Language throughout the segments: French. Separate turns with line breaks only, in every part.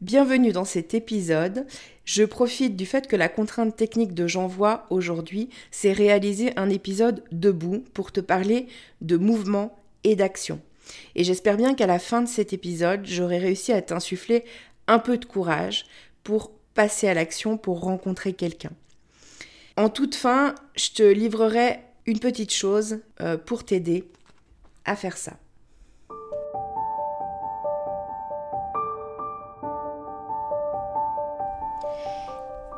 Bienvenue dans cet épisode. Je profite du fait que la contrainte technique de J'envoie aujourd'hui, c'est réaliser un épisode debout pour te parler de mouvement et d'action. Et j'espère bien qu'à la fin de cet épisode, j'aurai réussi à t'insuffler un peu de courage pour passer à l'action, pour rencontrer quelqu'un. En toute fin, je te livrerai une petite chose euh, pour t'aider à faire ça.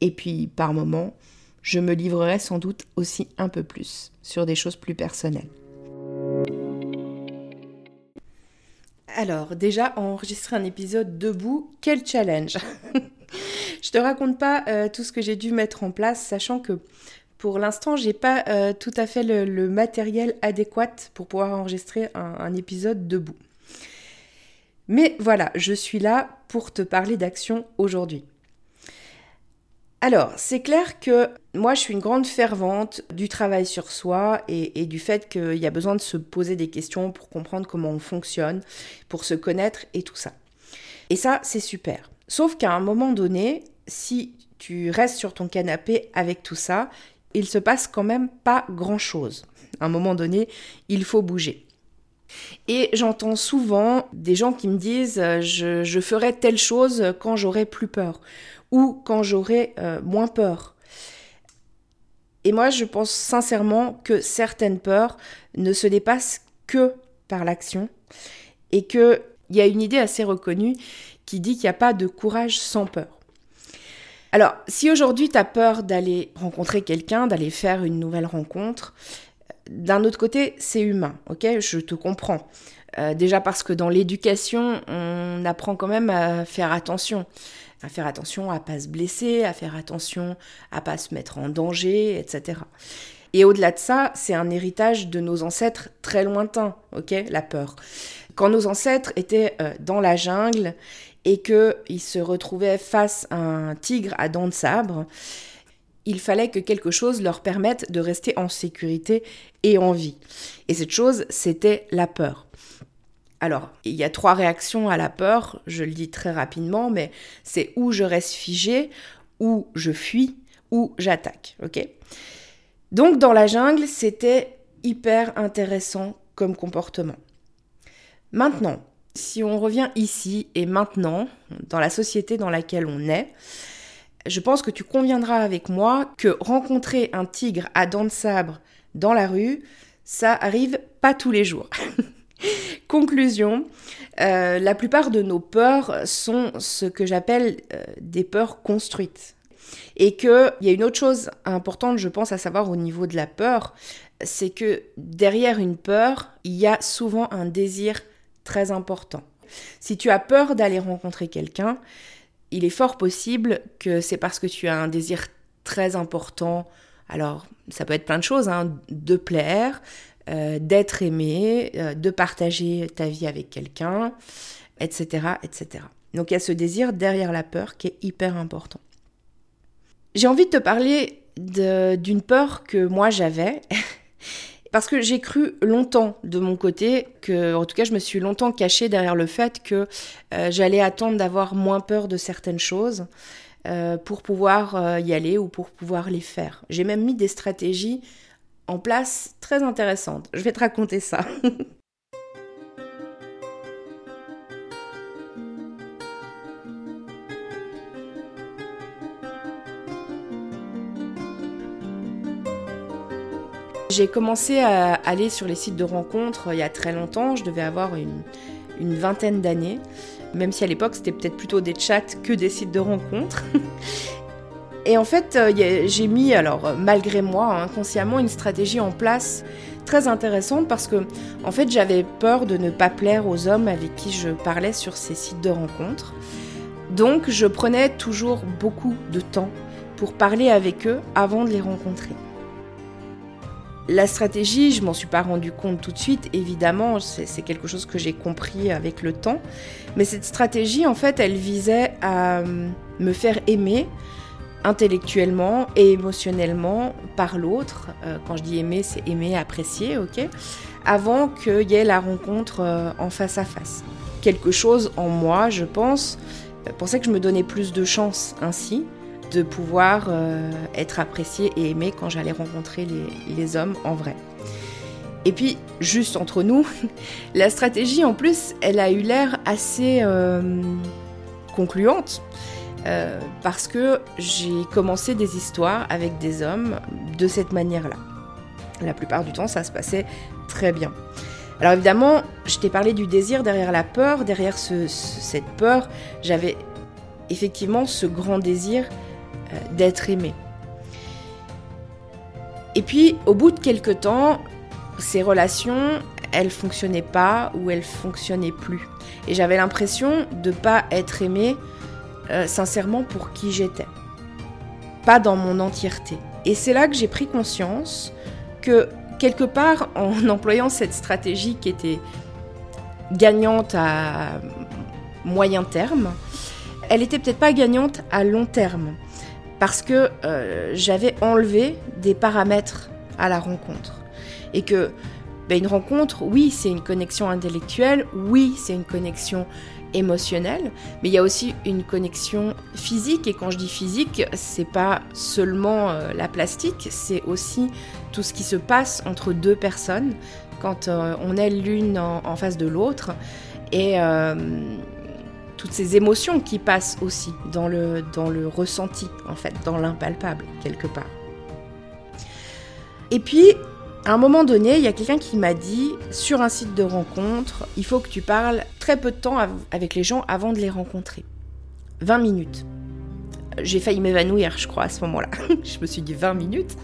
Et puis, par moments, je me livrerai sans doute aussi un peu plus sur des choses plus personnelles. Alors, déjà, enregistrer un épisode debout, quel challenge Je te raconte pas euh, tout ce que j'ai dû mettre en place, sachant que pour l'instant, j'ai pas euh, tout à fait le, matériel adéquat pour pouvoir enregistrer un épisode debout. Mais voilà, je suis là pour te parler d'action aujourd'hui. Alors, c'est clair que moi, je suis une grande fervente du travail sur soi et, du fait qu'il y a besoin de se poser des questions pour comprendre comment on fonctionne, pour se connaître et tout ça. Et ça, c'est super. Sauf qu'à un moment donné, si tu restes sur ton canapé avec tout ça, il se passe quand même pas grand-chose. À un moment donné, il faut bouger. Et j'entends souvent des gens qui me disent je, je ferai telle chose quand j'aurai plus peur ou quand j'aurai euh, moins peur. Et moi, je pense sincèrement que certaines peurs ne se dépassent que par l'action et qu'il y a une idée assez reconnue qui dit qu'il n'y a pas de courage sans peur. Alors, si aujourd'hui tu as peur d'aller rencontrer quelqu'un, d'aller faire une nouvelle rencontre, d'un autre côté, c'est humain, ok? Je te comprends. Euh, déjà parce que dans l'éducation, on apprend quand même à faire attention à faire attention à pas se blesser, à faire attention à pas se mettre en danger, etc. Et au-delà de ça, c'est un héritage de nos ancêtres très lointains, ok, la peur. Quand nos ancêtres étaient euh, dans la jungle et qu'ils se retrouvaient face à un tigre à dents de sabre, il fallait que quelque chose leur permette de rester en sécurité et en vie. Et cette chose, c'était la peur. Alors, il y a trois réactions à la peur, je le dis très rapidement, mais c'est où je reste figé, où je fuis, ou j'attaque, ok? Donc dans la jungle, c'était hyper intéressant comme comportement. Maintenant, si on revient ici et maintenant, dans la société dans laquelle on est, je pense que tu conviendras avec moi que rencontrer un tigre à dents de sabre dans la rue, ça arrive pas tous les jours. Conclusion, euh, la plupart de nos peurs sont ce que j'appelle euh, des peurs construites. Et qu'il y a une autre chose importante, je pense, à savoir au niveau de la peur, c'est que derrière une peur, il y a souvent un désir très important. Si tu as peur d'aller rencontrer quelqu'un, il est fort possible que c'est parce que tu as un désir très important. Alors, ça peut être plein de choses, hein, de plaire, euh, d'être aimé, euh, de partager ta vie avec quelqu'un, etc., etc. Donc il y a ce désir derrière la peur qui est hyper important. J'ai envie de te parler d'une peur que moi j'avais. Parce que j'ai cru longtemps de mon côté que, en tout cas, je me suis longtemps cachée derrière le fait que euh, j'allais attendre d'avoir moins peur de certaines choses pour pouvoir y aller ou pour pouvoir les faire. J'ai même mis des stratégies en place très intéressante. Je vais te raconter ça. J'ai commencé à aller sur les sites de rencontres il y a très longtemps, je devais avoir une, une vingtaine d'années, même si à l'époque c'était peut-être plutôt des chats que des sites de rencontres. Et en fait, euh, j'ai mis, alors malgré moi, inconsciemment, une stratégie en place très intéressante parce que, en fait, j'avais peur de ne pas plaire aux hommes avec qui je parlais sur ces sites de rencontres. Donc, je prenais toujours beaucoup de temps pour parler avec eux avant de les rencontrer. La stratégie, je m'en suis pas rendu compte tout de suite, évidemment, c'est quelque chose que j'ai compris avec le temps. Mais cette stratégie, en fait, elle visait à me faire aimer intellectuellement et émotionnellement par l'autre. Euh, quand je dis aimer, c'est aimer, apprécier, ok? Avant qu'il y ait la rencontre euh, en face à face. Quelque chose en moi, je pense, euh, pensait que je me donnais plus de chance ainsi de pouvoir être apprécié et aimé quand j'allais rencontrer les hommes en vrai. Et puis, juste entre nous, la stratégie en plus, elle a eu l'air assez concluante euh, parce que j'ai commencé des histoires avec des hommes de cette manière-là. La plupart du temps, ça se passait très bien. Alors évidemment, je t'ai parlé du désir derrière la peur. Derrière cette peur, j'avais effectivement ce grand désir euh, d'être aimé. Et puis, au bout de quelques temps, ces relations, elles fonctionnaient pas ou elles fonctionnaient plus. Et j'avais l'impression de ne pas être aimée euh, sincèrement pour qui j'étais, pas dans mon entièreté. Et c'est là que j'ai pris conscience que quelque part, en employant cette stratégie qui était gagnante à moyen terme, elle était peut-être pas gagnante à long terme, parce que euh, j'avais enlevé des paramètres à la rencontre. Et que ben, une rencontre, oui, c'est une connexion intellectuelle, oui, c'est une connexion émotionnelle, mais il y a aussi une connexion physique. Et quand je dis physique, c'est pas seulement euh, la plastique, c'est aussi tout ce qui se passe entre deux personnes quand euh, on est l'une en, face de l'autre et euh, toutes ces émotions qui passent aussi dans le, dans le ressenti, en fait, dans l'impalpable, quelque part. Et puis, à un moment donné, il y a quelqu'un qui m'a dit, sur un site de rencontre, il faut que tu parles très peu de temps avec les gens avant de les rencontrer. 20 minutes. J'ai failli m'évanouir, je crois, à ce moment-là. je me suis dit 20 minutes?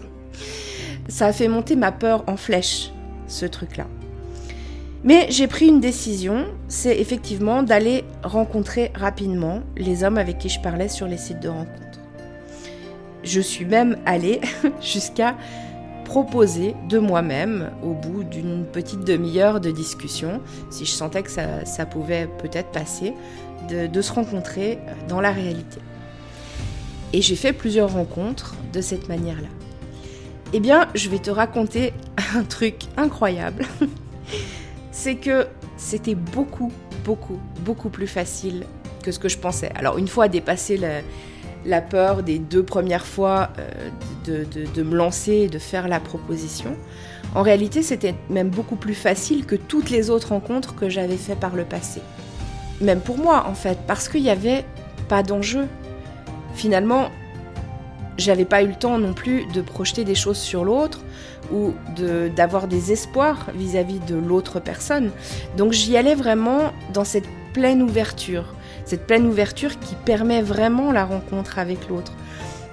Ça a fait monter ma peur en flèche, ce truc-là. Mais j'ai pris une décision, c'est effectivement d'aller rencontrer rapidement les hommes avec qui je parlais sur les sites de rencontre. Je suis même allée jusqu'à proposer de moi-même, au bout d'une petite demi-heure de discussion, si je sentais que ça, pouvait peut-être passer, de, se rencontrer dans la réalité. Et j'ai fait plusieurs rencontres de cette manière-là. Eh bien, je vais te raconter un truc incroyable. C'est que c'était beaucoup, beaucoup, beaucoup plus facile que ce que je pensais. Alors, une fois dépassé le, la peur des deux premières fois euh, de, me lancer et de faire la proposition. En réalité, c'était même beaucoup plus facile que toutes les autres rencontres que j'avais fait par le passé. Même pour moi, en fait, parce qu'il n'y avait pas d'enjeu. Finalement, j'avais pas eu le temps non plus de projeter des choses sur l'autre ou d'avoir des espoirs vis-à-vis de l'autre personne. Donc j'y allais vraiment dans cette pleine ouverture, cette pleine ouverture qui permet vraiment la rencontre avec l'autre.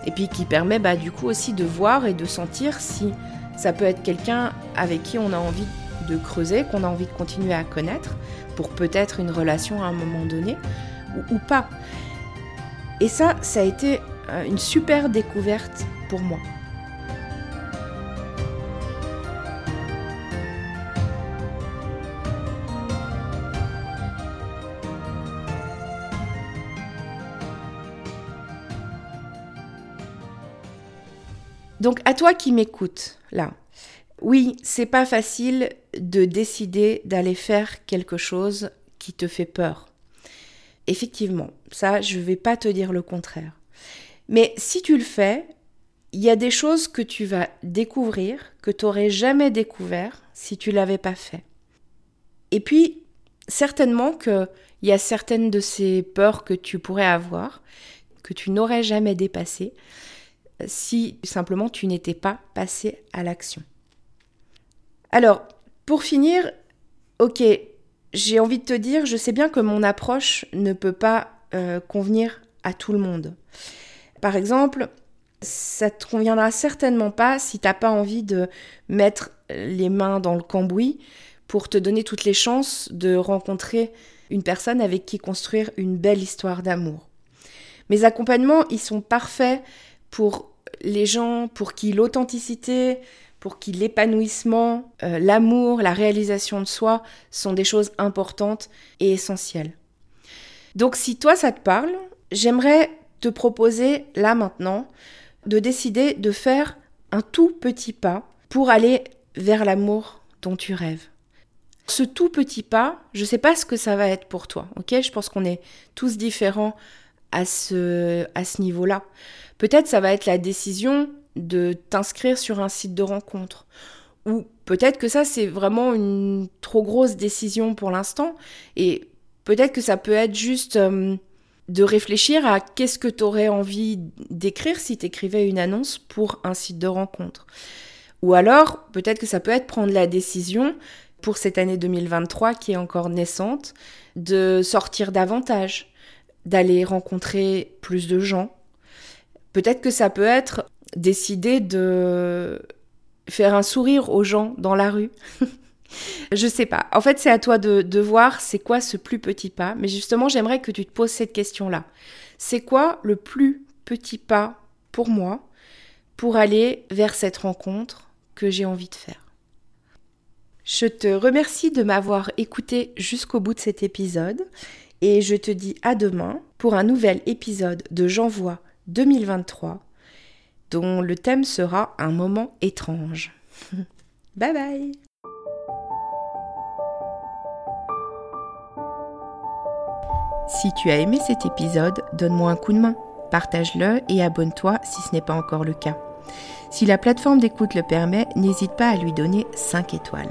Et puis qui permet bah, du coup aussi de voir et de sentir si ça peut être quelqu'un avec qui on a envie de creuser, qu'on a envie de continuer à connaître, pour peut-être une relation à un moment donné, ou, ou pas. Et ça, ça a été euh, une super découverte pour moi. Donc à toi qui m'écoutes là. Oui, c'est pas facile de décider d'aller faire quelque chose qui te fait peur. Effectivement, ça je vais pas te dire le contraire. Mais si tu le fais, il y a des choses que tu vas découvrir que tu n'aurais jamais découvert si tu l'avais pas fait. Et puis, certainement qu'il y a certaines de ces peurs que tu pourrais avoir, que tu n'aurais jamais dépassées, si simplement tu n'étais pas passé à l'action. Alors, pour finir, ok, j'ai envie de te dire, je sais bien que mon approche ne peut pas euh, convenir à tout le monde. Par exemple, ça te conviendra certainement pas si t'as pas envie de mettre les mains dans le cambouis pour te donner toutes les chances de rencontrer une personne avec qui construire une belle histoire d'amour. Mes accompagnements, ils sont parfaits pour les gens pour qui l'authenticité, pour qui l'épanouissement, euh, l'amour, la réalisation de soi sont des choses importantes et essentielles. Donc si toi ça te parle, j'aimerais te proposer là maintenant de décider de faire un tout petit pas pour aller vers l'amour dont tu rêves. Ce tout petit pas, je ne sais pas ce que ça va être pour toi, ok? Je pense qu'on est tous différents à ce, à ce niveau-là. Peut-être ça va être la décision de t'inscrire sur un site de rencontre. Ou peut-être que ça, c'est vraiment une trop grosse décision pour l'instant. Et peut-être que ça peut être juste... Euh, de réfléchir à qu'est-ce que tu aurais envie d'écrire si tu écrivais une annonce pour un site de rencontre. Ou alors, peut-être que ça peut être prendre la décision pour cette année 2023 qui est encore naissante, de sortir davantage, d'aller rencontrer plus de gens. Peut-être que ça peut être décider de faire un sourire aux gens dans la rue. Je sais pas. En fait, c'est à toi de, voir c'est quoi ce plus petit pas. Mais justement, j'aimerais que tu te poses cette question-là. C'est quoi le plus petit pas pour moi pour aller vers cette rencontre que j'ai envie de faire? Je te remercie de m'avoir écouté jusqu'au bout de cet épisode et je te dis à demain pour un nouvel épisode de J'envoie 2023 dont le thème sera un moment étrange. bye bye Si tu as aimé cet épisode, donne-moi un coup de main, partage-le et abonne-toi si ce n'est pas encore le cas. Si la plateforme d'écoute le permet, n'hésite pas à lui donner 5 étoiles.